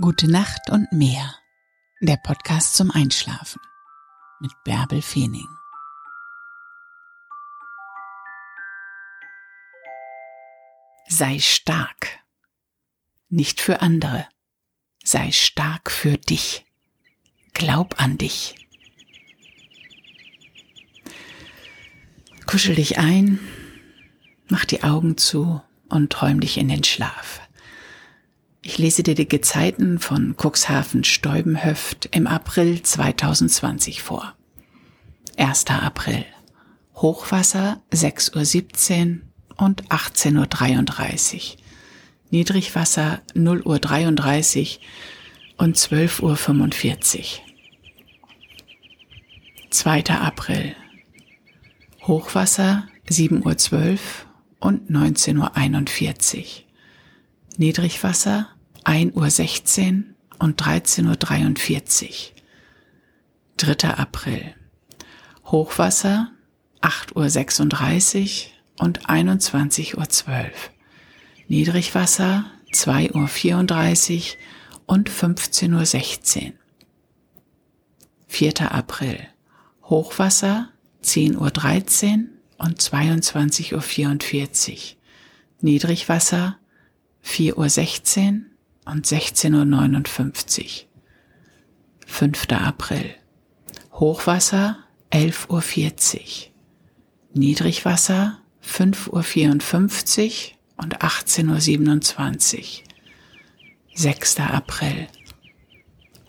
Gute Nacht und mehr. Der Podcast zum Einschlafen mit Bärbel Feening. Sei stark. Nicht für andere. Sei stark für dich. Glaub an dich. Kuschel dich ein, mach die Augen zu und träum dich in den Schlaf. Ich lese dir die Gezeiten von Cuxhaven Steubenhöft im April 2020 vor. 1. April. Hochwasser 6.17 Uhr und 18.33 Uhr. Niedrigwasser 0.33 Uhr und 12.45 Uhr. 2. April. Hochwasser 7.12 Uhr und 19.41 Uhr. Niedrigwasser 1.16 Uhr und 13.43 Uhr. 3. April. Hochwasser 8.36 Uhr und 21.12 Uhr. Niedrigwasser 2.34 Uhr und 15.16 Uhr. 4. April. Hochwasser 10.13 Uhr und 22.44 Uhr. Niedrigwasser 4.16 Uhr und 16.59 Uhr. 5. April. Hochwasser 11.40 Uhr. Niedrigwasser 5.54 Uhr und 18.27 Uhr. 6. April.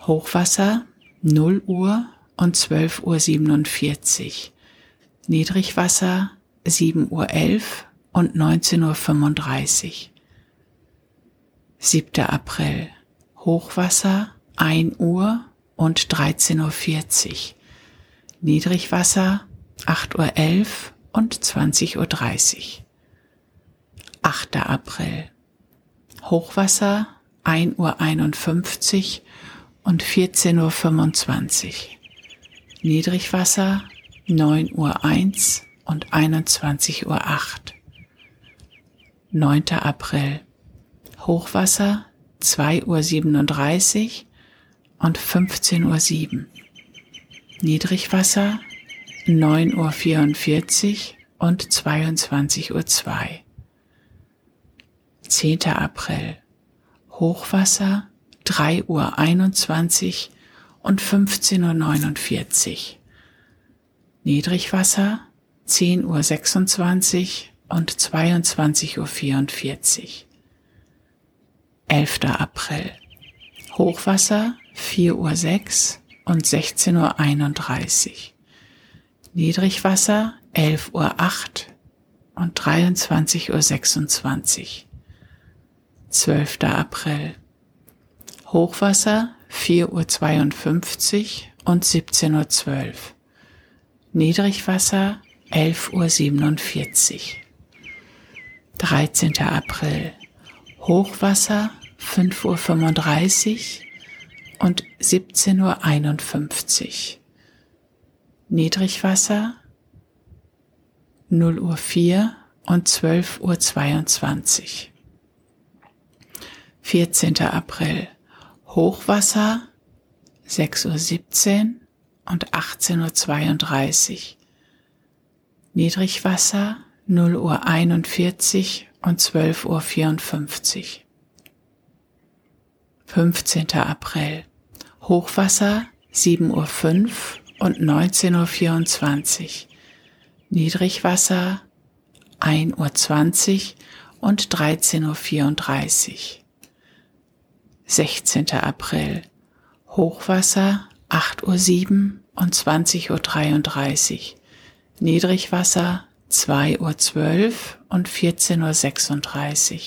Hochwasser 0 Uhr und 12.47 Uhr. Niedrigwasser 7.11 Uhr und 19.35 Uhr. 7. April. Hochwasser 1 Uhr und 13.40 Uhr. Niedrigwasser 8.11 Uhr und 20.30 Uhr. 8. April. Hochwasser 1.51 Uhr und 14.25 Uhr. Niedrigwasser 9.01 Uhr und 21.08 Uhr. 9. April. Hochwasser 2.37 Uhr und 15.07 Uhr. Niedrigwasser 9.44 Uhr und 22.02 Uhr. 10. April. Hochwasser 3.21 Uhr und 15.49 Uhr. Niedrigwasser 10.26 Uhr und 22.44 Uhr. 11. April. Hochwasser 4.06 Uhr und 16.31 Uhr. Niedrigwasser 11.08 Uhr und 23.26 Uhr. 12. April. Hochwasser 4.52 Uhr und 17.12 Uhr. Niedrigwasser 11.47 Uhr. 13. April. Hochwasser 5.35 Uhr und 17.51 Uhr. Niedrigwasser 0 Uhr 4 und 12.22 Uhr. 14. April Hochwasser 6.17 Uhr und 18.32 Uhr. Niedrigwasser 0 Uhr 41 und 12.54 Uhr. 15. April. Hochwasser 7.05 Uhr und 19.24 Uhr. Niedrigwasser 1.20 Uhr und 13.34 Uhr. 16. April. Hochwasser 8.07 Uhr und 20.33 Uhr. Niedrigwasser 2.12 Uhr und 14.36 Uhr.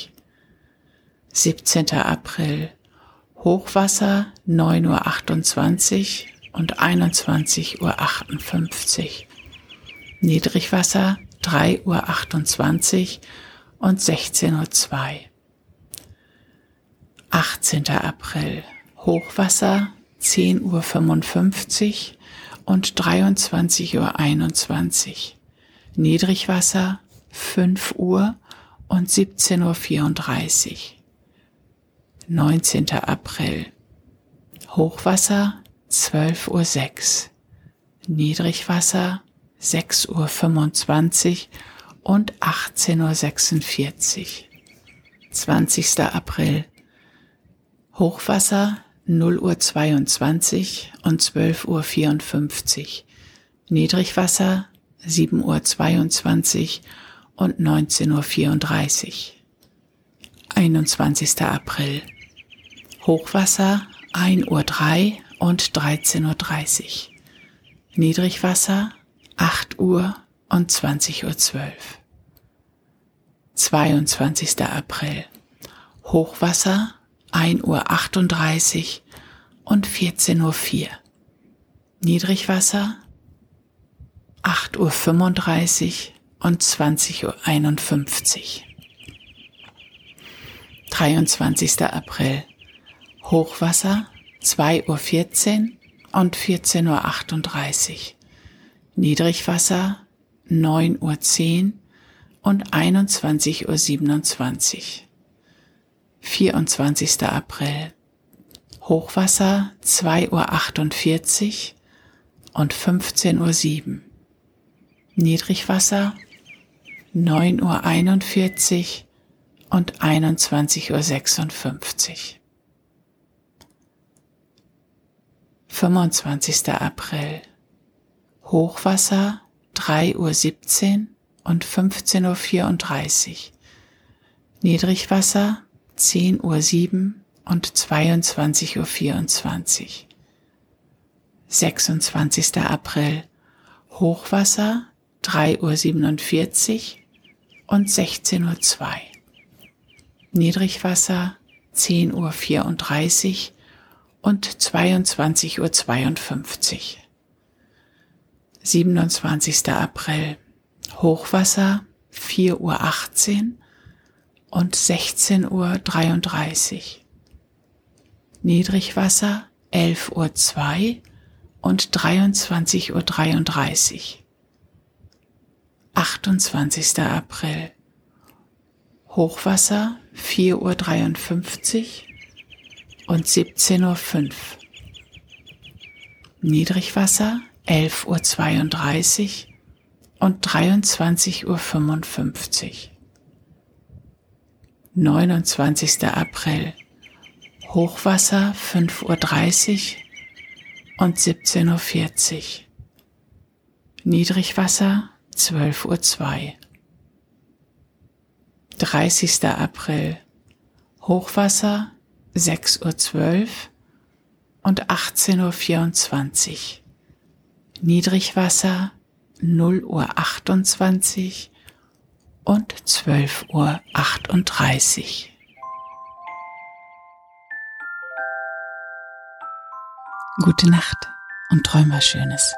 17. April. Hochwasser 9.28 Uhr und 21.58 Uhr. Niedrigwasser 3.28 Uhr und 16.02 Uhr. 18. April. Hochwasser 10.55 Uhr und 23.21 Uhr. Niedrigwasser 5 Uhr und 17.34 Uhr. 19. April. Hochwasser 12.06 Uhr. Niedrigwasser 6.25 Uhr und 18.46 Uhr. 20. April. Hochwasser 0 Uhr 22 und 12.54 Uhr. Niedrigwasser 7 Uhr 22 und 19.34 Uhr. 21. April. Hochwasser 1 Uhr 3 und 13.30 Uhr. Niedrigwasser 8 Uhr und 20 Uhr 12. 22. April. Hochwasser 1 Uhr 38 und 14 Uhr 4. Niedrigwasser 8 Uhr 35 und 20 Uhr 51. 23. April. Hochwasser 2 Uhr 14 und 14 Uhr 38. Niedrigwasser 9 Uhr 10 und 21 Uhr 27. 24. April. Hochwasser 2 Uhr 48 und 15 Uhr 7. Niedrigwasser 9 Uhr 41 und 21 Uhr 56. 25. April. Hochwasser 3 Uhr 17 und 15 Uhr 34. Niedrigwasser 10 Uhr 7 und 22 Uhr 24. 26. April. Hochwasser 3 Uhr 47 und 16 Uhr 2. Niedrigwasser 10 Uhr 34 und 22 Uhr 52. 27. April. Hochwasser 4 Uhr 18 und 16 Uhr 33. Niedrigwasser 11 Uhr 2 und 23 Uhr 33. 28. April. Hochwasser 4 Uhr 53 und 17 Uhr 5. Niedrigwasser 11 Uhr 32 und 23 Uhr 55. 29. April. Hochwasser 5.30 Uhr und 17.40 Uhr. Niedrigwasser 12.02 Uhr. 30. April. Hochwasser 6.12 Uhr und 18.24 Uhr. Niedrigwasser 0 Uhr 28 und 12 Uhr 38. Gute Nacht und träum was Schönes.